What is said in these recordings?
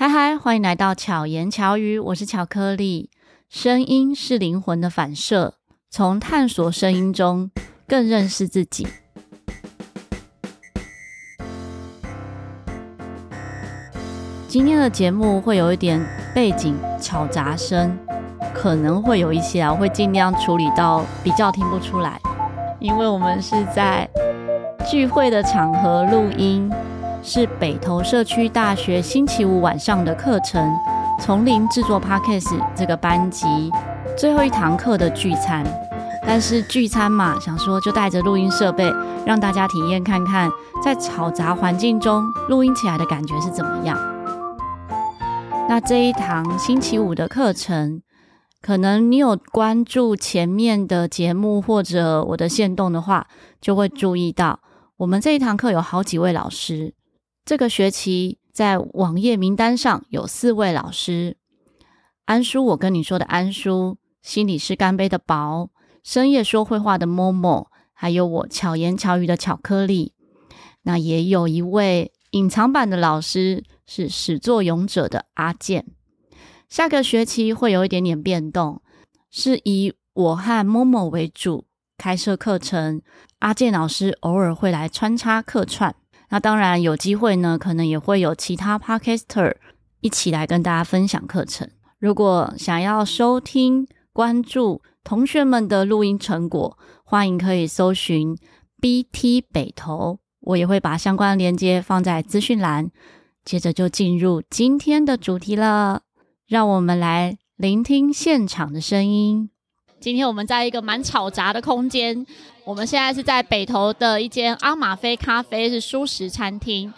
嗨嗨，欢迎来到巧言巧语，我是巧克力。声音是灵魂的反射，从探索声音中更认识自己。今天的节目会有一点背景吵杂声，可能会有一些啊，我会尽量处理到比较听不出来，因为我们是在聚会的场合录音。是北投社区大学星期五晚上的课程《从零制作 Podcast》这个班级最后一堂课的聚餐，但是聚餐嘛，想说就带着录音设备，让大家体验看看，在嘈杂环境中录音起来的感觉是怎么样。那这一堂星期五的课程，可能你有关注前面的节目或者我的线动的话，就会注意到我们这一堂课有好几位老师。这个学期在网页名单上有四位老师：安叔，我跟你说的安叔，心理师干杯的宝，深夜说会话的 Momo，还有我巧言巧语的巧克力。那也有一位隐藏版的老师是始作俑者的阿健。下个学期会有一点点变动，是以我和 Momo 为主开设课程，阿健老师偶尔会来穿插客串。那当然有机会呢，可能也会有其他 Podcaster 一起来跟大家分享课程。如果想要收听、关注同学们的录音成果，欢迎可以搜寻 BT 北投，我也会把相关的链接放在资讯栏。接着就进入今天的主题了，让我们来聆听现场的声音。今天我们在一个蛮吵杂的空间，我们现在是在北投的一间阿玛菲咖啡，是熟食餐厅。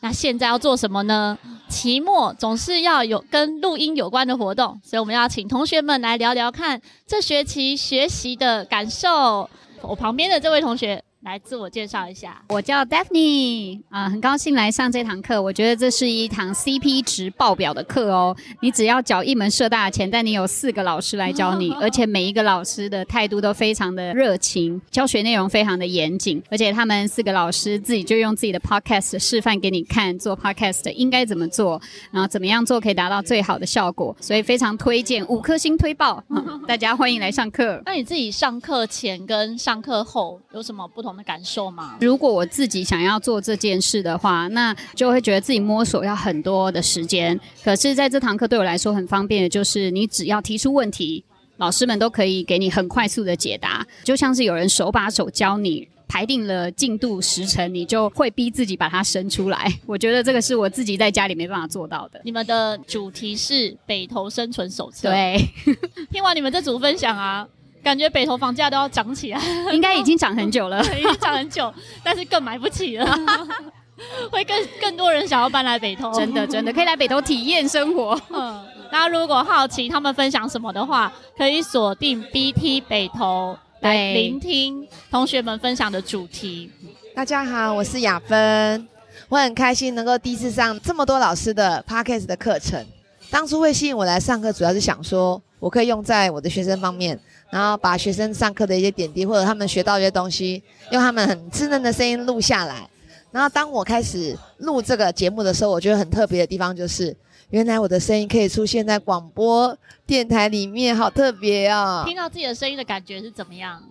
那现在要做什么呢？期末总是要有跟录音有关的活动，所以我们要请同学们来聊聊看这学期学习的感受。我旁边的这位同学。来自我介绍一下，我叫 Daphne 啊、呃，很高兴来上这堂课。我觉得这是一堂 CP 值爆表的课哦。你只要缴一门社大的钱，但你有四个老师来教你，而且每一个老师的态度都非常的热情，教学内容非常的严谨，而且他们四个老师自己就用自己的 Podcast 示范给你看，做 Podcast 应该怎么做，然后怎么样做可以达到最好的效果，所以非常推荐，五颗星推爆，嗯、大家欢迎来上课。那你自己上课前跟上课后有什么不同的感受吗？如果我自己想要做这件事的话，那就会觉得自己摸索要很多的时间。可是在这堂课对我来说很方便的就是，你只要提出问题，老师们都可以给你很快速的解答，就像是有人手把手教你，排定了进度时程，你就会逼自己把它生出来。我觉得这个是我自己在家里没办法做到的。你们的主题是北投生存手册。对，听完你们这组分享啊。感觉北投房价都要涨起来，应该已经涨很久了，已经涨很久，但是更买不起了，会更更多人想要搬来北投，真的真的可以来北投体验生活。嗯，大家如果好奇他们分享什么的话，可以锁定 BT 北投来聆听同学们分享的主题。大家好，我是雅芬，我很开心能够第一次上这么多老师的 Podcast 的课程。当初会吸引我来上课，主要是想说我可以用在我的学生方面。然后把学生上课的一些点滴，或者他们学到一些东西，用他们很稚嫩的声音录下来。然后当我开始录这个节目的时候，我觉得很特别的地方就是，原来我的声音可以出现在广播电台里面，好特别哦！听到自己的声音的感觉是怎么样？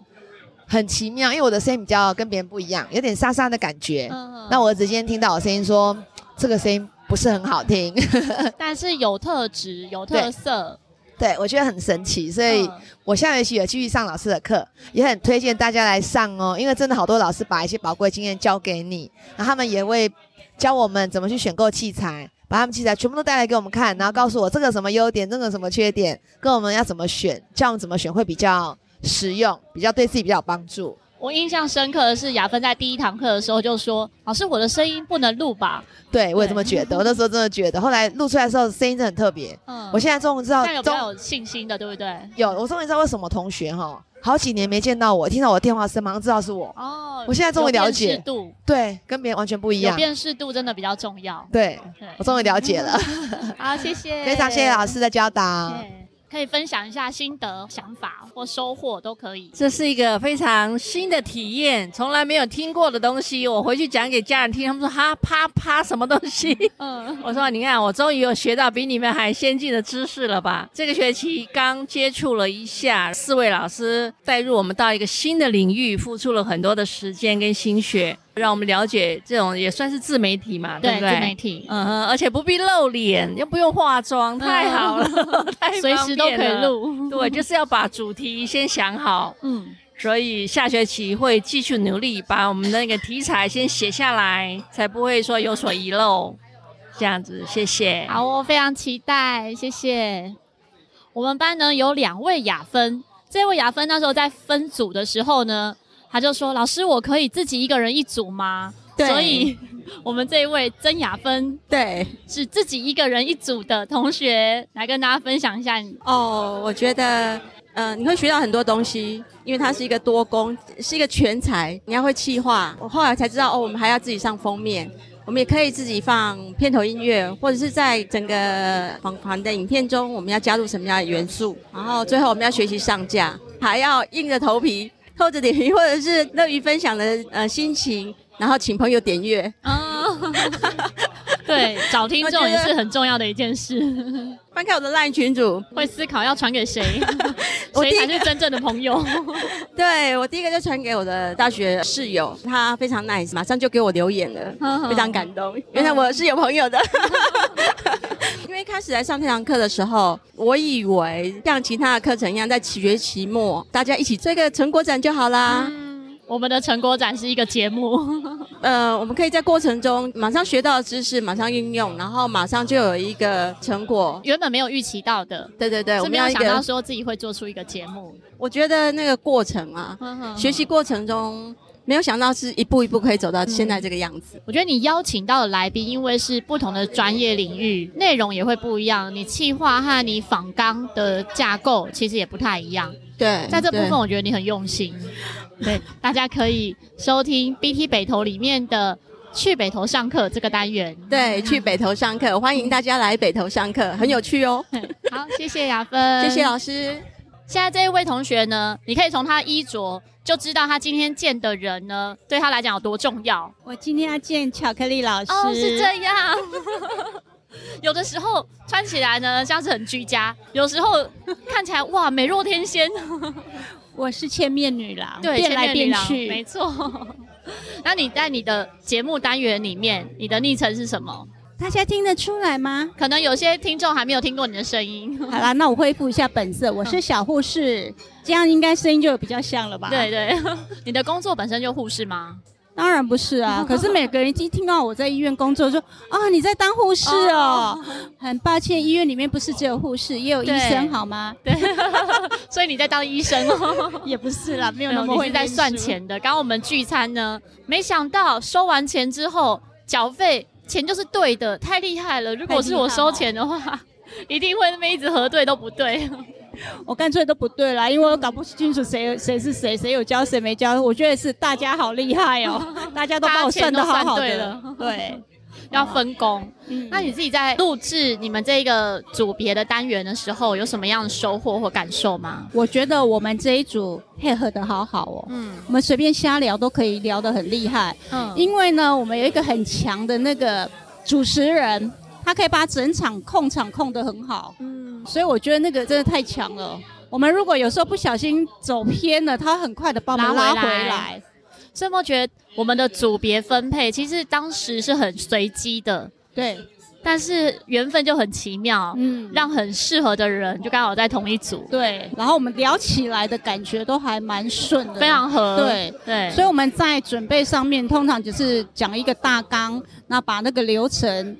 很奇妙，因为我的声音比较跟别人不一样，有点沙沙的感觉。嗯嗯。那我儿子今天听到我声音说，这个声音不是很好听，但是有特质，有特色。对，我觉得很神奇，所以我下学期也继续上老师的课，也很推荐大家来上哦，因为真的好多老师把一些宝贵经验教给你，然后他们也会教我们怎么去选购器材，把他们器材全部都带来给我们看，然后告诉我这个什么优点，这个什么缺点，跟我们要怎么选，教我们怎么选会比较实用，比较对自己比较有帮助。我印象深刻的是雅芬在第一堂课的时候就说：“老师，我的声音不能录吧？”对，我也这么觉得。我那时候真的觉得，后来录出来的时候声音真的很特别。嗯，我现在终于知道，有比较有信心的，对不对？有，我终于知道为什么同学哈好几年没见到我，听到我的电话声马上知道是我。哦，我现在终于了解。辨识度。对，跟别人完全不一样。辨识度真的比较重要。对，对我终于了解了。好，谢谢。非常谢谢老师的教导。可以分享一下心得、想法或收获都可以。这是一个非常新的体验，从来没有听过的东西。我回去讲给家人听，他们说哈啪啪什么东西？嗯，我说你看，我终于有学到比你们还先进的知识了吧？这个学期刚接触了一下，四位老师带入我们到一个新的领域，付出了很多的时间跟心血。让我们了解这种也算是自媒体嘛，对，对不对？自媒体，嗯，而且不必露脸，又不用化妆，太好 了，随时都可以录。对，就是要把主题先想好，嗯，所以下学期会继续努力，把我们的那个题材先写下来，才不会说有所遗漏。这样子，谢谢。好，我非常期待，谢谢。我们班呢有两位雅芬，这位雅芬那时候在分组的时候呢。他就说：“老师，我可以自己一个人一组吗？”对，所以我们这一位曾雅芬，对，是自己一个人一组的同学，来跟大家分享一下。哦，我觉得，嗯、呃，你会学到很多东西，因为他是一个多工，是一个全才。你要会企划，我后来才知道，哦，我们还要自己上封面，我们也可以自己放片头音乐，或者是在整个访谈的影片中，我们要加入什么样的元素，然后最后我们要学习上架，还要硬着头皮。偷着点鱼，或者是乐于分享的呃心情，然后请朋友点阅。哦，对，找听众也是很重要的一件事。翻开我的 LINE 群组，会思考要传给谁，谁才是真正的朋友。对，我第一个就传给我的大学室友，他非常 nice，马上就给我留言了，非常感动。原来我是有朋友的。因为一开始来上这堂课的时候，我以为像其他的课程一样，在学期末大家一起做一个成果展就好啦。嗯，我们的成果展是一个节目，呃，我们可以在过程中马上学到的知识马上运用，然后马上就有一个成果。原本没有预期到的，对对对，我们没有想到说自己会做出一个节目。我觉得那个过程啊，呵呵学习过程中。没有想到是一步一步可以走到现在这个样子。嗯，我觉得你邀请到的来宾，因为是不同的专业领域，内容也会不一样。你企划和你访纲的架构其实也不太一样。对，在这部分我觉得你很用心。对，大家可以收听 BT 北投里面的去北投上课这个单元。对，去北投上课，欢迎大家来北投上课，很有趣哦。好，谢谢雅芬，谢谢老师。现在这一位同学呢，你可以从他衣着。就知道他今天见的人呢，对他来讲有多重要。我今天要见巧克力老师。哦，是这样。有的时候穿起来呢，像是很居家；有时候看起来哇，美若天仙。我是千面女郎，对，变来变去，没错。那你在你的节目单元里面，你的昵称是什么？大家听得出来吗？可能有些听众还没有听过你的声音。好啦，那我恢复一下本色，我是小护士，这样应该声音就比较像了吧？对对，你的工作本身就护士吗？当然不是啊，可是每个人一听到我在医院工作，就啊你在当护士哦。Oh. 很抱歉，医院里面不是只有护士，也有医生好吗？对，所以你在当医生哦？也不是啦，没有那么会在算钱的。刚刚我们聚餐呢，没想到收完钱之后缴费。钱就是对的，太厉害了！如果是我收钱的话，一定会那么一直核对都不对。我干脆都不对啦，因为我搞不清楚谁谁是谁，谁有教谁没教。我觉得是大家好厉害哦，大家都把我算得好好的。对。要分工，嗯，那你自己在录制你们这一个组别的单元的时候，有什么样的收获或感受吗？我觉得我们这一组配合的好好哦，嗯，我们随便瞎聊都可以聊得很厉害，嗯，因为呢，我们有一个很强的那个主持人，他可以把整场控场控得很好，嗯，所以我觉得那个真的太强了。我们如果有时候不小心走偏了，他很快的帮我们拉回来。所以我觉得我们的组别分配其实当时是很随机的，对，但是缘分就很奇妙，嗯，让很适合的人就刚好在同一组，对，然后我们聊起来的感觉都还蛮顺的，非常合，对。对，所以我们在准备上面通常只是讲一个大纲，那把那个流程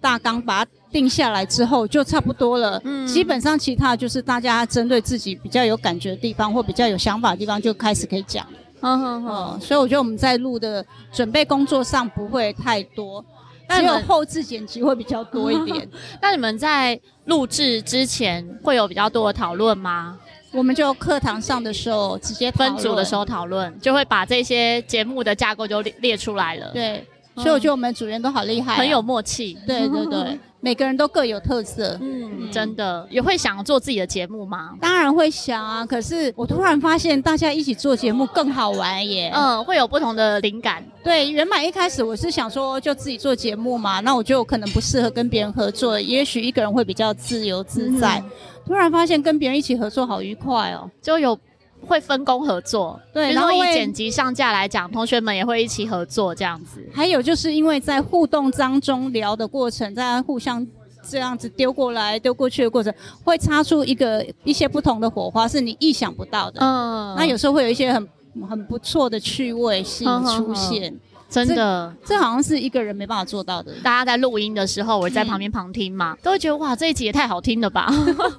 大纲把它定下来之后就差不多了，嗯，基本上其他就是大家针对自己比较有感觉的地方或比较有想法的地方就开始可以讲。嗯哼哼，所以我觉得我们在录的准备工作上不会太多，只有后置剪辑会比较多一点。那你们在录制之前会有比较多的讨论吗？我们就课堂上的时候直接分组的时候讨论，就会把这些节目的架构就列列出来了。对，所以我觉得我们组员都好厉害、啊，很有默契。对对对，每个人都各有特色。嗯，真的也会想做自己的节目吗？当然会想啊，可是我突然发现大家一起做节目更好玩耶。嗯，会有不同的灵感。对，原本一开始我是想说就自己做节目嘛，那我觉得我可能不适合跟别人合作，也许一个人会比较自由自在。嗯、突然发现跟别人一起合作好愉快哦，就有。会分工合作，对，然后以剪辑上架来讲，同学们也会一起合作这样子。还有就是因为在互动当中聊的过程，在互相这样子丢过来丢过去的过程，会擦出一个一些不同的火花，是你意想不到的。嗯，那有时候会有一些很很不错的趣味性出现。嗯嗯嗯真的这，这好像是一个人没办法做到的。大家在录音的时候，我在旁边旁听嘛，嗯、都会觉得哇，这一集也太好听了吧！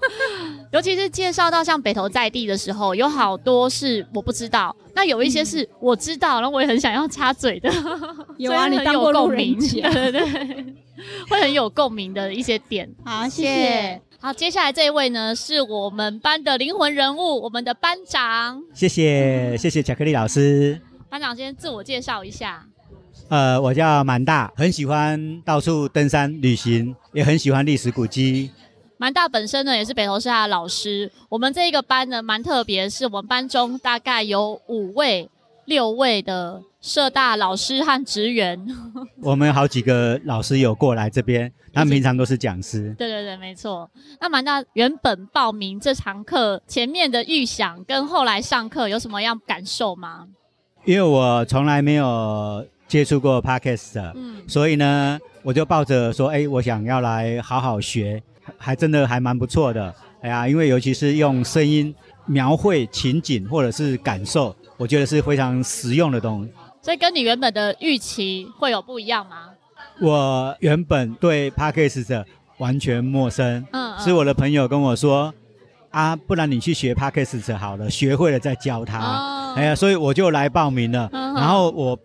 尤其是介绍到像北投在地的时候，有好多是我不知道，那有一些是我知道，然后我也很想要插嘴的。有啊，你当过共鸣，对对对，会很有共鸣的一些点。好，谢谢。好，接下来这一位呢，是我们班的灵魂人物，我们的班长。谢谢，谢谢巧克力老师。班长先自我介绍一下。呃，我叫蛮大，很喜欢到处登山旅行，也很喜欢历史古迹。蛮大本身呢，也是北投社大的老师。我们这一个班呢，蛮特别，是我们班中大概有五位、六位的社大老师和职员。我们有好几个老师有过来这边，他们平常都是讲师。对对对，没错。那蛮大原本报名这堂课前面的预想，跟后来上课有什么样感受吗？因为我从来没有。接触过 Podcast，嗯，所以呢，我就抱着说，哎，我想要来好好学，还真的还蛮不错的，哎呀，因为尤其是用声音描绘情景或者是感受，我觉得是非常实用的东西。所以跟你原本的预期会有不一样吗？我原本对 Podcast 完全陌生，嗯，嗯，是我的朋友跟我说，啊，不然你去学 Podcast 好了，学会了再教他，哦，哎呀，所以我就来报名了，嗯，然后我。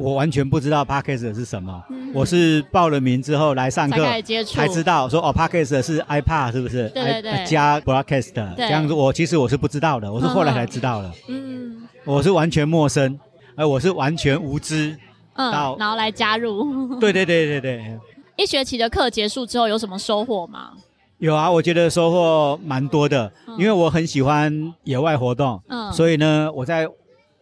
我完全不知道 Podcast 是什么，嗯、我是报了名之后来上课才知道说哦 Podcast 是 iPad 是不是？对对对。I, 加 Broadcast 这样子，我其实我是不知道的，我是后来才知道的。嗯。我是完全陌生，而我是完全无知。嗯。然后来加入。对对对对对。一学期的课结束之后有什么收获吗？有啊，我觉得收获蛮多的，嗯、因为我很喜欢野外活动。嗯。所以呢，我在。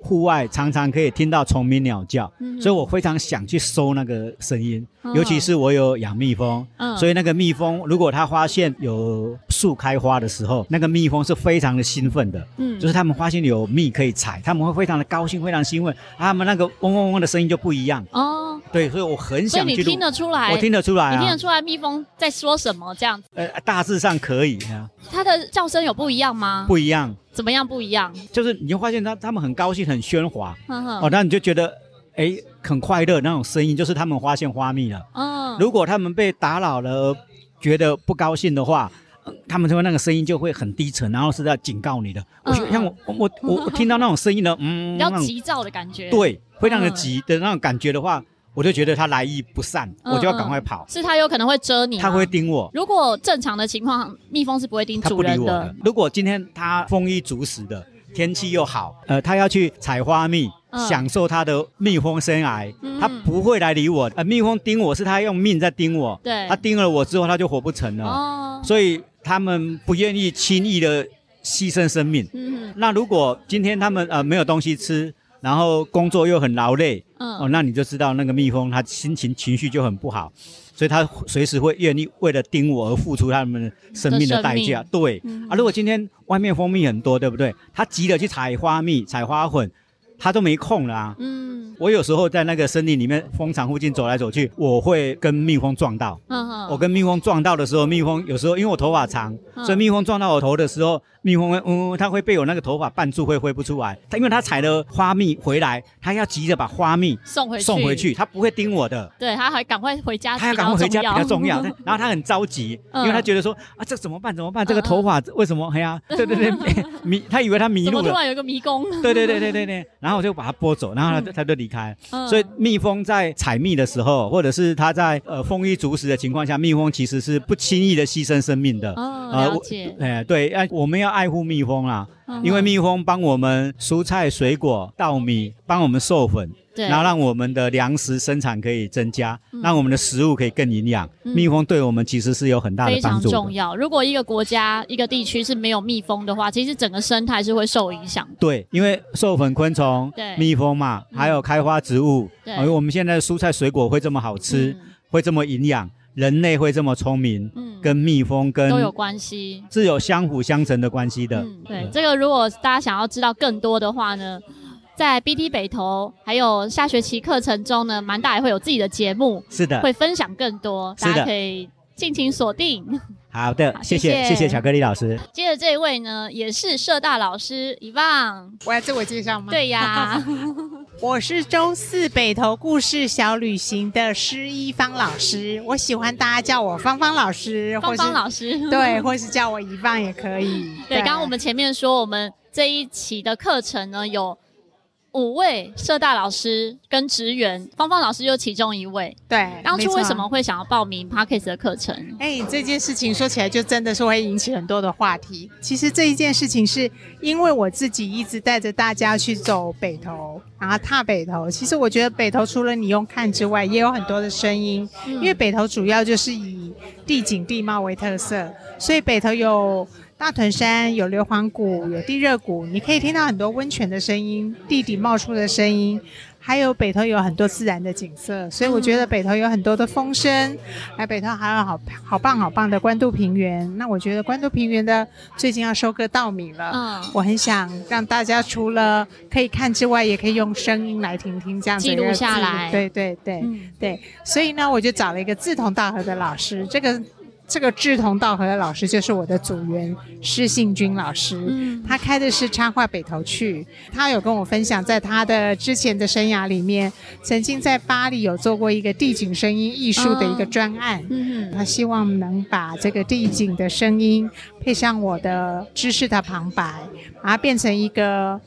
户外常常可以听到虫鸣鸟叫，嗯、所以我非常想去收那个声音。嗯、尤其是我有养蜜蜂，嗯、所以那个蜜蜂如果它发现有树开花的时候，那个蜜蜂是非常的兴奋的。嗯，就是他们发现有蜜可以采，他们会非常的高兴，非常兴奋。他们那个嗡嗡嗡的声音就不一样。哦，对，所以我很想去。你听得出来？我听得出来、啊、你听得出来蜜蜂在说什么？这样子？呃，大致上可以啊。它的叫声有不一样吗？不一样。怎么样不一样？就是你会发现他他们很高兴，很喧哗，呵呵哦，那你就觉得哎很快乐那种声音，就是他们发现花蜜了。嗯，如果他们被打扰了，觉得不高兴的话，他们说那个声音就会很低沉，然后是在警告你的。嗯、我像我我我我听到那种声音呢，嗯，比较急躁的感觉。对，非常的急的那种感觉的话。我就觉得他来意不善，嗯、我就要赶快跑。是他有可能会蛰你，他会叮我。如果正常的情况，蜜蜂是不会叮主人的。他不理我的。如果今天他丰衣足食的，天气又好，呃，他要去采花蜜，嗯、享受他的蜜蜂生涯，嗯、他不会来理我。呃，蜜蜂叮我是他用命在叮我，对，他叮了我之后，他就活不成了。哦，所以他们不愿意轻易的牺牲生命。嗯，那如果今天他们呃没有东西吃。然后工作又很劳累，嗯，哦，那你就知道那个蜜蜂它心情情绪就很不好，所以它随时会愿意为了叮我而付出它们生命的代价。对，嗯、啊，如果今天外面蜂蜜很多，对不对？它急着去采花蜜、采花粉。它都没空了啊！嗯，我有时候在那个森林里面蜂场附近走来走去，我会跟蜜蜂撞到。嗯哼，我跟蜜蜂撞到的时候，蜜蜂有时候因为我头发长，所以蜜蜂撞到我头的时候，蜜蜂会嗯，它会被我那个头发绊住，会挥不出来。它因为它采了花蜜回来，它要急着把花蜜送回去，送回去，它不会叮我的。对，它还赶快回家，它要赶快回家比较重要。然后它很着急，因为它觉得说啊，这怎么办？怎么办？这个头发为什么？哎呀，对对对，迷，它以为它迷路了。突然有一个迷宫？对对对对对对。然后我就把它拨走，然后它它就离开。所以蜜蜂在采蜜的时候，或者是它在呃丰衣足食的情况下，蜜蜂其实是不轻易的牺牲生命的。哦，了解。哎，对，哎，我们要爱护蜜蜂啦。嗯，因为蜜蜂帮我们蔬菜、水果、稻米，帮我们授粉。然后让我们的粮食生产可以增加，嗯、让我们的食物可以更营养。嗯、蜜蜂对我们其实是有很大的帮助。非常重要。如果一个国家、一个地区是没有蜜蜂的话，其实整个生态是会受影响。对，因为授粉昆虫、蜜蜂嘛，还有开花植物，因为我们现在的蔬菜水果会这么好吃，嗯、会这么营养，人类会这么聪明，嗯、跟蜜蜂跟都有关系，是有相辅相成的关系的。嗯、对，这个如果大家想要知道更多的话呢？在 BT 北投还有下学期课程中呢，蛮大也会有自己的节目，是的，会分享更多，大家可以尽情锁定。好的，好谢谢谢谢巧克力老师。接着这一位呢，也是社大老师伊旺，我要自我介绍吗？对呀，我是周四北投故事小旅行的施一芳老师，我喜欢大家叫我芳芳老师，芳芳老师，对，或是叫我一棒也可以。对，刚刚我们前面说，我们这一期的课程呢有。五位社大老师跟职员，芳芳老师就其中一位。对，当初为什么会想要报名 Parkes 的课程？哎，这件事情说起来就真的是会引起很多的话题。其实这一件事情是因为我自己一直带着大家去走北投，然后踏北投。其实我觉得北投除了你用看之外，也有很多的声音。嗯，因为北投主要就是以地景地貌为特色，所以北投有。大屯山有硫磺谷，有地热谷，你可以听到很多温泉的声音，地底冒出的声音，还有北头有很多自然的景色，所以我觉得北头有很多的风声，还北头还有好好棒好棒的关渡平原。那我觉得关渡平原的最近要收割稻米了，嗯，我很想让大家除了可以看之外，也可以用声音来听听这样子记录下来。对对对、嗯、对，所以呢，我就找了一个志同道合的老师，这个。这个志同道合的老师就是我的组员施信军老师，嗯，他开的是插画北投去，他有跟我分享，在他的之前的生涯里面，曾经在巴黎有做过一个地景声音艺术的一个专案，嗯，他希望能把这个地景的声音配上我的知识的旁白，把它变成一个。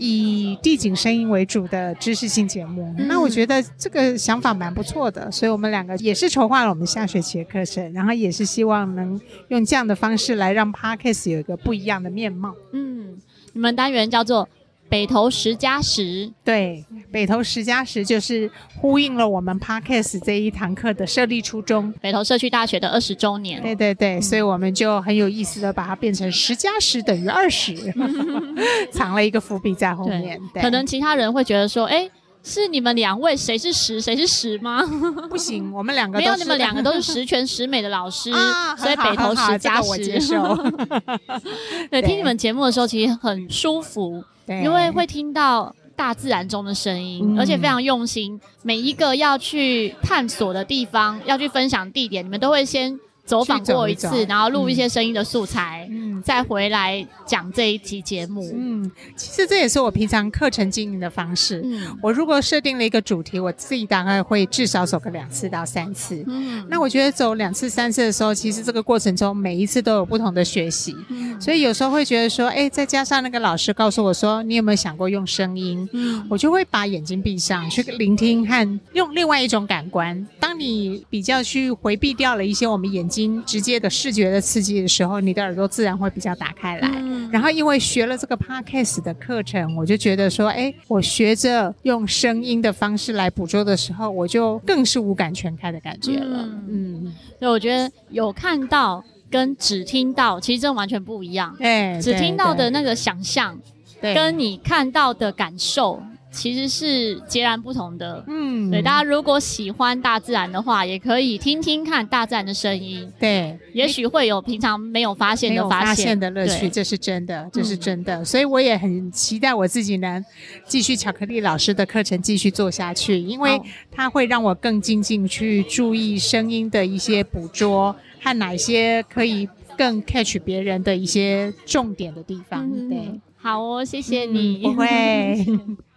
以地景声音为主的知识性节目，嗯，那我觉得这个想法蛮不错的，所以我们两个也是筹划了我们下学期的课程，然后也是希望能用这样的方式来让 Parkes 有一个不一样的面貌。嗯，你们单元叫做。北投十加十，对，北投十加十就是呼应了我们 Podcast 这一堂课的设立初衷，北投社区大学的二十周年。对对对，嗯、所以我们就很有意思的把它变成十加十等于二十，藏了一个伏笔在后面。对对可能其他人会觉得说，哎，是你们两位谁是十谁是十吗？不行，我们两个没有，你们两个都是十全十美的老师，啊、所以北投十加十。我接受。对，听你们节目的时候其实很舒服。因为会听到大自然中的声音，嗯，而且非常用心。每一个要去探索的地方，要去分享地点，你们都会先。走访过一次，然后录一些声音的素材，嗯，再回来讲这一期节目。嗯，其实这也是我平常课程经营的方式。嗯，我如果设定了一个主题，我自己大概会至少走个两次到三次。嗯，那我觉得走两次三次的时候，其实这个过程中每一次都有不同的学习。嗯，所以有时候会觉得说，哎，再加上那个老师告诉我说，你有没有想过用声音？嗯，我就会把眼睛闭上去聆听和用另外一种感官。当你比较去回避掉了一些我们眼睛。直接的视觉的刺激的时候，你的耳朵自然会比较打开来。嗯、然后因为学了这个 podcast 的课程，我就觉得说，哎，我学着用声音的方式来捕捉的时候，我就更是五感全开的感觉了。嗯，所以我觉得有看到跟只听到，其实这完全不一样。对，只听到的那个想象，跟你看到的感受。其实是截然不同的，嗯，对，大家如果喜欢大自然的话，也可以听听看大自然的声音，对，也许会有平常没有发现的发现，发现的乐趣，这是真的，这是真的，嗯，所以我也很期待我自己能继续巧克力老师的课程继续做下去，因为它会让我更精进去注意声音的一些捕捉和哪些可以更 catch 别人的一些重点的地方，嗯，对，好哦，谢谢你，嗯，不会。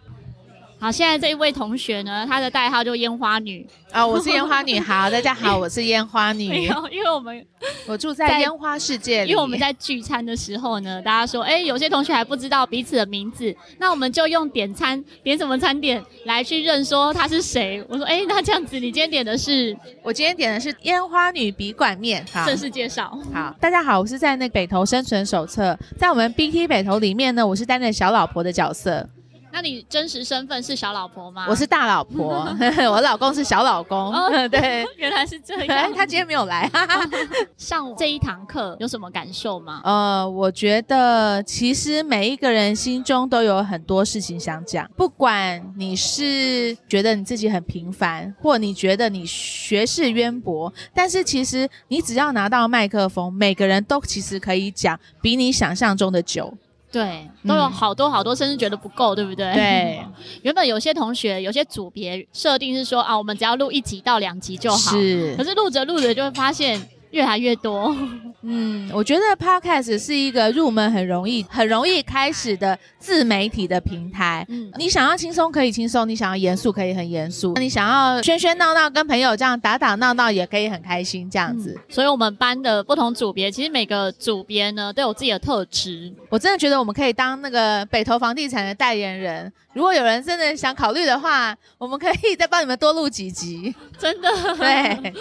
好，现在这一位同学呢，她的代号就烟花女啊、哦，我是烟花女，好，大家好，我是烟花女。没有，因为我们我住在烟花世界里，因为我们在聚餐的时候呢，大家说，哎、欸，有些同学还不知道彼此的名字，那我们就用点餐点什么餐点来去认说他是谁。我说，哎、欸，那这样子，你今天点的是？我今天点的是烟花女笔管面。好，正式介绍。好，大家好，我是在那北投生存手册，在我们 BT 北投里面呢，我是担任小老婆的角色。那你真实身份是小老婆吗？我是大老婆，我老公是小老公。哦，对，原来是这样。他今天没有来。上这一堂课有什么感受吗？呃，我觉得其实每一个人心中都有很多事情想讲，不管你是觉得你自己很平凡，或你觉得你学识渊博，但是其实你只要拿到麦克风，每个人都其实可以讲比你想象中的久。对，都有好多好多，甚至觉得不够，对不对？对，原本有些同学有些组别设定是说啊，我们只要录一集到两集就好。是，可是录着录着就会发现。越来越多，嗯，我觉得 Podcast 是一个入门很容易、很容易开始的自媒体的平台。嗯，你想要轻松可以轻松，你想要严肃可以很严肃，你想要喧喧闹闹跟朋友这样打打闹闹也可以很开心这样子。嗯，所以，我们班的不同组别，其实每个组别呢都有自己的特质。我真的觉得我们可以当那个北投房地产的代言人。如果有人真的想考虑的话，我们可以再帮你们多录几集。真的，对。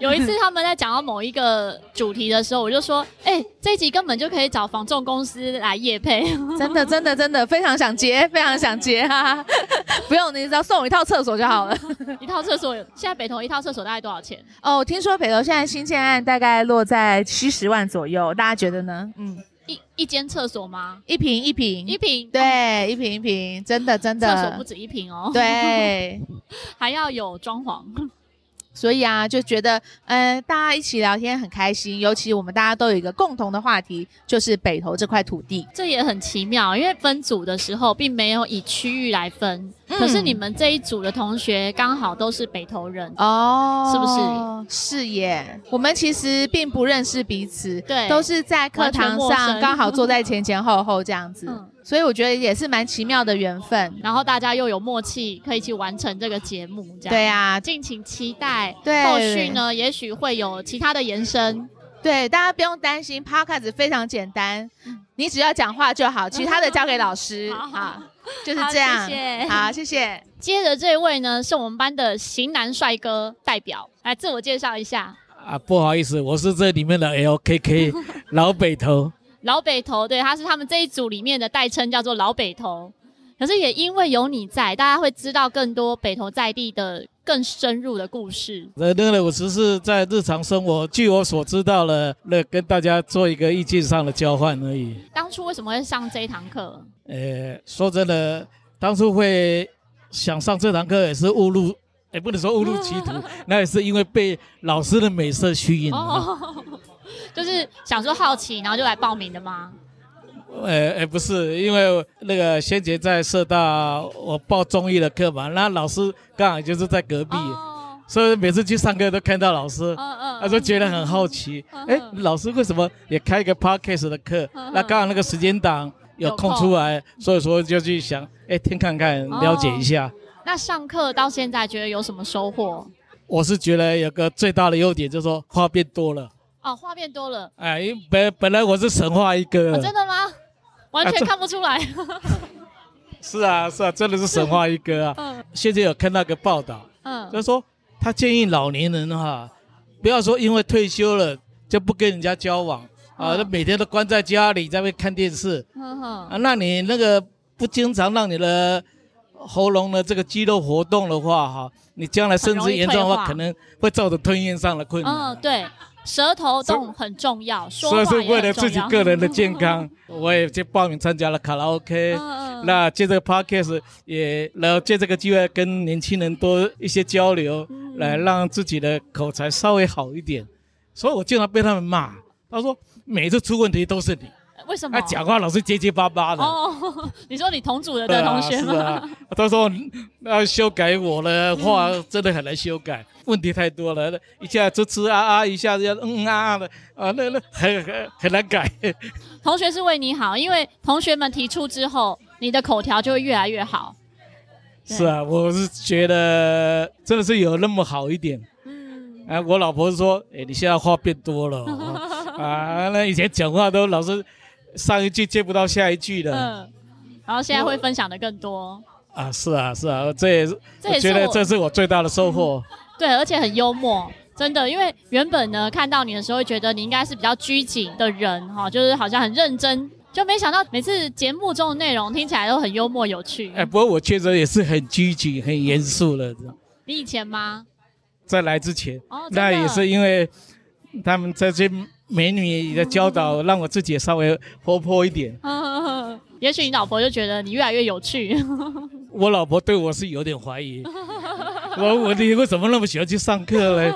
有一次他们在讲到某一个主题的时候，我就说：“哎、欸，这一集根本就可以找房仲公司来夜配。”真的，真的，真的非常想接，非常想接 哈！不用，你只要送我一套厕所就好了。一套厕所，现在北投一套厕所大概多少钱？哦，听说北投现在新建案大概落在七十万左右，大家觉得呢？嗯，一一间厕所吗？一平一平一平，对，哦、一平一平，真的真的。厕所不止一平哦。对，还要有装潢。所以啊，就觉得，嗯、呃，大家一起聊天很开心。尤其我们大家都有一个共同的话题，就是北投这块土地。这也很奇妙，因为分组的时候并没有以区域来分，嗯、可是你们这一组的同学刚好都是北投人哦，是不是？是耶。我们其实并不认识彼此，对，都是在课堂上刚好坐在前前后后这样子。嗯所以我觉得也是蛮奇妙的缘分，然后大家又有默契，可以去完成这个节目，这样。对啊，敬请期待。对，后续呢，也许会有其他的延伸。对，大家不用担心，Podcast 非常简单，你只要讲话就好，其他的交给老师。好，好，就是这样。谢谢。好，谢谢。接着这位呢，是我们班的型男帅哥代表，来自我介绍一下。啊，不好意思，我是这里面的 LKK 老北投。老北头，对，他是他们这一组里面的代称，叫做老北头。可是也因为有你在，大家会知道更多北投在地的更深入的故事。那那个，我只是在日常生活，据我所知道了，那跟大家做一个意见上的交换而已。当初为什么会上这一堂课？呃，说真的，当初会想上这堂课也是误入，也不能说误入歧途，那也是因为被老师的美色吸引了。哦 就是想说好奇，然后就来报名的吗？呃呃，不是，因为那个先杰在社大我报综艺的课嘛，那老师刚好就是在隔壁，哦、所以每次去上课都看到老师，嗯嗯，他就觉得很好奇，哎、嗯嗯，老师为什么也开一个 podcast 的课？嗯、那刚好那个时间档有空出来，所以说就去想，哎，听看看，了解一下。哦、那上课到现在觉得有什么收获？我是觉得有个最大的优点就是说话变多了。哦，话变多了。哎，因本本来我是神话一哥。哦，真的吗？完全看不出来。啊、是啊，是啊，真的是神话一哥啊。嗯。现在有看那个报道，嗯，就是说他建议老年人哈，不要说因为退休了就不跟人家交往，嗯、啊，那每天都关在家里在那边看电视。嗯哼。啊，那你那个不经常让你的喉咙的这个肌肉活动的话，哈，你将来甚至严重的话，可能会造成吞咽上的困难。嗯，对。舌头动很重要，说话。所以是为了自己个人的健康，我也去报名参加了卡拉 OK。嗯、那借这个 Podcast 也，然后借这个机会跟年轻人多一些交流，嗯、来让自己的口才稍微好一点。所以我经常被他们骂，他说每次出问题都是你。为什么？他讲话老是结结巴巴的。哦，你说你同组的的同学吗？他说要修改我的话，真的很难修改，问题太多了，一下吱吱啊啊，一下子要嗯啊啊的啊，那那很很很难改。同学是为你好，因为同学们提出之后，你的口条就会越来越好。是啊，我是觉得真的是有那么好一点。嗯，哎，我老婆说，哎，你现在话变多了，啊，那以前讲话都老是上一句接不到下一句的。嗯，然后现在会分享的更多。啊，是啊，是啊，这也是，我觉得这是我最大的收获。对，而且很幽默，真的，因为原本呢看到你的时候，会觉得你应该是比较拘谨的人哈，就是好像很认真。就没想到每次节目中的内容听起来都很幽默有趣。哎，不过我确实也是很拘谨、很严肃了。你以前吗？在来之前，哦、那也是因为他们这些美女的教导，让我自己也稍微活泼一点。也许你老婆就觉得你越来越有趣。我老婆对我是有点怀疑。我我你为什么那么喜欢去上课嘞？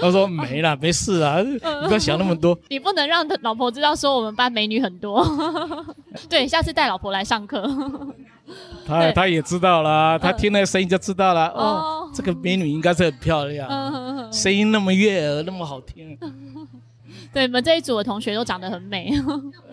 他说没啦，没事啊，你不要想那么多。你不能让老婆知道说我们班美女很多。对，下次带老婆来上课。他他也知道了，他听那个声音就知道了。哦，这个美女应该是很漂亮，声音那么悦耳，那么好听。对，你们这一组的同学都长得很美。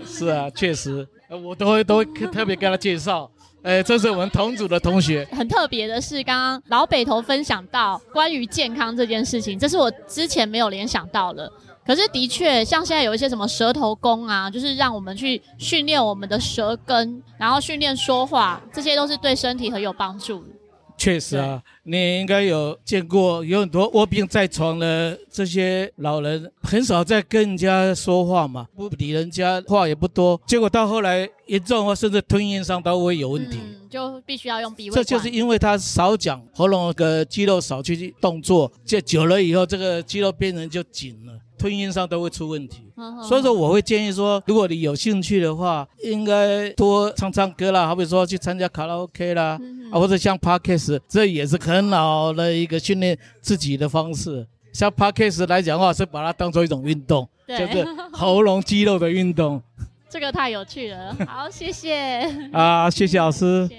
是啊，确实，我都会都会特别跟他介绍。哎，这是我们同组的同学。很特别的是，刚刚老北头分享到关于健康这件事情，这是我之前没有联想到的。可是的确，像现在有一些什么舌头功啊，就是让我们去训练我们的舌根，然后训练说话，这些都是对身体很有帮助的。确实啊，你应该有见过，有很多卧病在床的这些老人，很少在跟人家说话嘛，不理人家，话也不多。结果到后来严重的话，甚至吞咽上都会有问题，嗯、就必须要用鼻胃。这就是因为他少讲，喉咙的肌肉少去动作，这久了以后，这个肌肉变成就紧了。吞咽上都会出问题，所以说我会建议说，如果你有兴趣的话，应该多唱唱歌啦，好比说去参加卡拉 OK 啦，啊或者像 Parkes，这也是很好的一个训练自己的方式。像 Parkes 来讲的话，是把它当做一种运动，就是喉咙肌肉的运动。这个太有趣了，好，谢谢。啊，谢谢老师。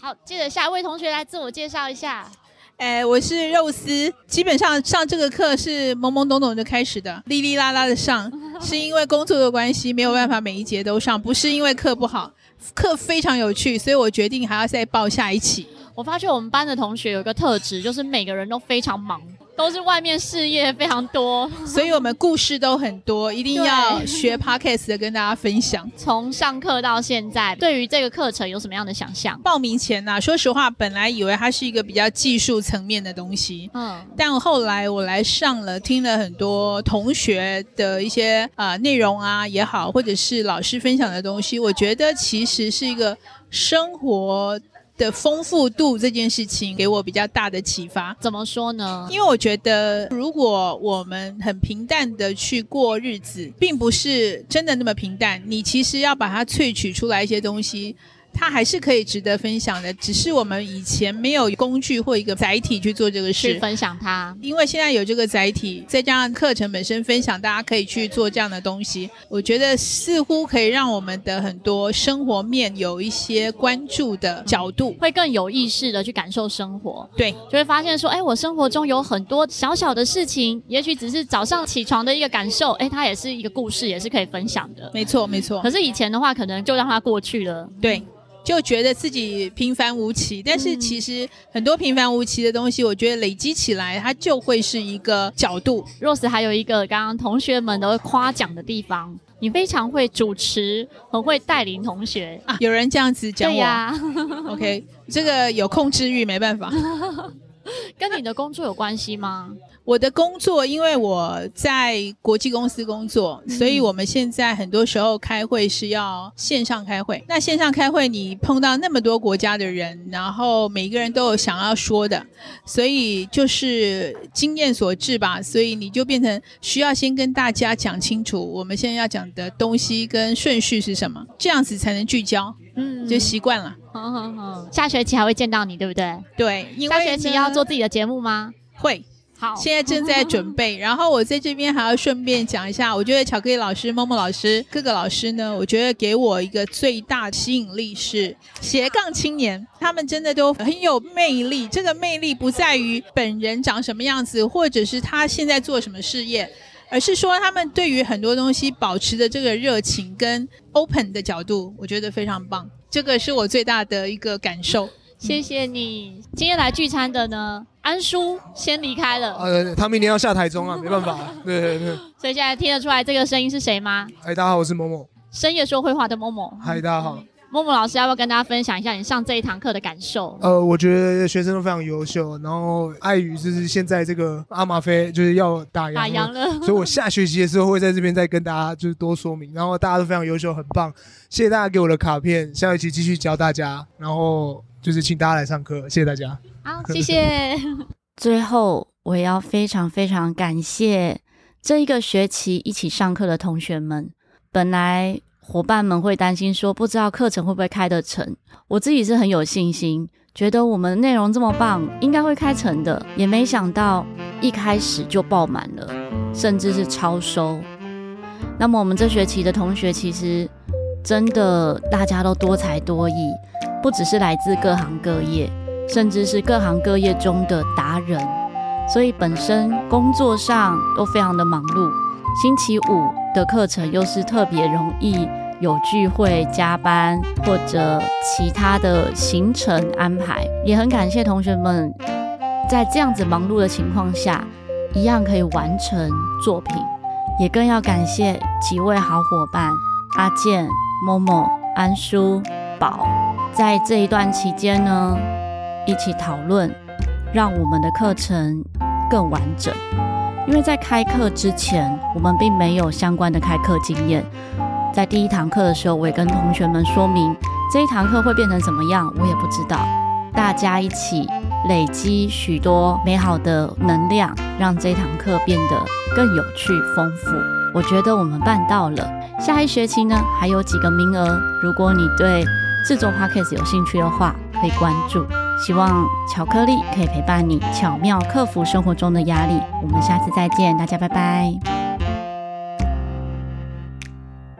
好，接着下一位同学来自我介绍一下。哎，我是肉丝。基本上上这个课是懵懵懂懂就开始的，哩哩啦啦的上，是因为工作的关系没有办法每一节都上，不是因为课不好，课非常有趣，所以我决定还要再报下一期。我发现我们班的同学有一个特质，就是每个人都非常忙。都是外面事业非常多，所以我们故事都很多，一定要学 Podcast 的跟大家分享。从上课到现在，对于这个课程有什么样的想象？报名前呢、啊，说实话，本来以为它是一个比较技术层面的东西，嗯，但后来我来上了，听了很多同学的一些呃内容啊也好，或者是老师分享的东西，我觉得其实是一个生活。的丰富度这件事情给我比较大的启发。怎么说呢？因为我觉得，如果我们很平淡的去过日子，并不是真的那么平淡。你其实要把它萃取出来一些东西。它还是可以值得分享的，只是我们以前没有工具或一个载体去做这个事。去分享它，因为现在有这个载体，再加上课程本身分享，大家可以去做这样的东西。我觉得似乎可以让我们的很多生活面有一些关注的角度，会更有意识的去感受生活。对，就会发现说，哎，我生活中有很多小小的事情，也许只是早上起床的一个感受，哎，它也是一个故事，也是可以分享的。没错，没错。可是以前的话，可能就让它过去了。对。就觉得自己平凡无奇，但是其实很多平凡无奇的东西，我觉得累积起来，它就会是一个角度。Rose 还有一个刚刚同学们都会夸奖的地方，你非常会主持，很会带领同学啊。有人这样子讲我，对呀，OK，这个有控制欲没办法。跟你的工作有关系吗？我的工作，因为我在国际公司工作，所以我们现在很多时候开会是要线上开会。那线上开会，你碰到那么多国家的人，然后每个人都有想要说的，所以就是经验所致吧。所以你就变成需要先跟大家讲清楚，我们现在要讲的东西跟顺序是什么，这样子才能聚焦。嗯，就习惯了。好好好，下学期还会见到你，对不对？对，因为下学期要做自己的节目吗？会。好，现在正在准备。然后我在这边还要顺便讲一下，我觉得巧克力老师、默默老师、各个老师呢，我觉得给我一个最大吸引力是斜杠青年，他们真的都很有魅力。这个魅力不在于本人长什么样子，或者是他现在做什么事业，而是说他们对于很多东西保持的这个热情跟 open 的角度，我觉得非常棒。这个是我最大的一个感受。谢谢你。今天来聚餐的呢，安叔先离开了。呃，他明年要下台中啊，没办法。对对对。所以现在听得出来这个声音是谁吗？嗨，大家好，我是某某。深夜说会话的某某。嗨，大家好。某某老师要不要跟大家分享一下你上这一堂课的感受？呃，我觉得学生都非常优秀，然后碍于就是现在这个阿玛菲就是要打烊了，打烊了，所以我下学期的时候会在这边再跟大家就是多说明。然后大家都非常优秀，很棒，谢谢大家给我的卡片，下学期继续教大家，然后就是请大家来上课，谢谢大家。好，谢谢。最后，我也要非常非常感谢这一个学期一起上课的同学们，本来。伙伴们会担心说，不知道课程会不会开得成。我自己是很有信心，觉得我们内容这么棒，应该会开成的。也没想到一开始就爆满了，甚至是超收。那么我们这学期的同学，其实真的大家都多才多艺，不只是来自各行各业，甚至是各行各业中的达人，所以本身工作上都非常的忙碌。星期五的课程又是特别容易。有聚会、加班或者其他的行程安排，也很感谢同学们在这样子忙碌的情况下，一样可以完成作品。也更要感谢几位好伙伴阿健、某某、安叔、宝，在这一段期间呢，一起讨论，让我们的课程更完整。因为在开课之前，我们并没有相关的开课经验。在第一堂课的时候，我也跟同学们说明这一堂课会变成怎么样，我也不知道。大家一起累积许多美好的能量，让这堂课变得更有趣丰富。我觉得我们办到了。下一学期呢，还有几个名额，如果你对制作 Podcast 有兴趣的话，可以关注。希望巧克力可以陪伴你，巧妙克服生活中的压力。我们下次再见，大家拜拜。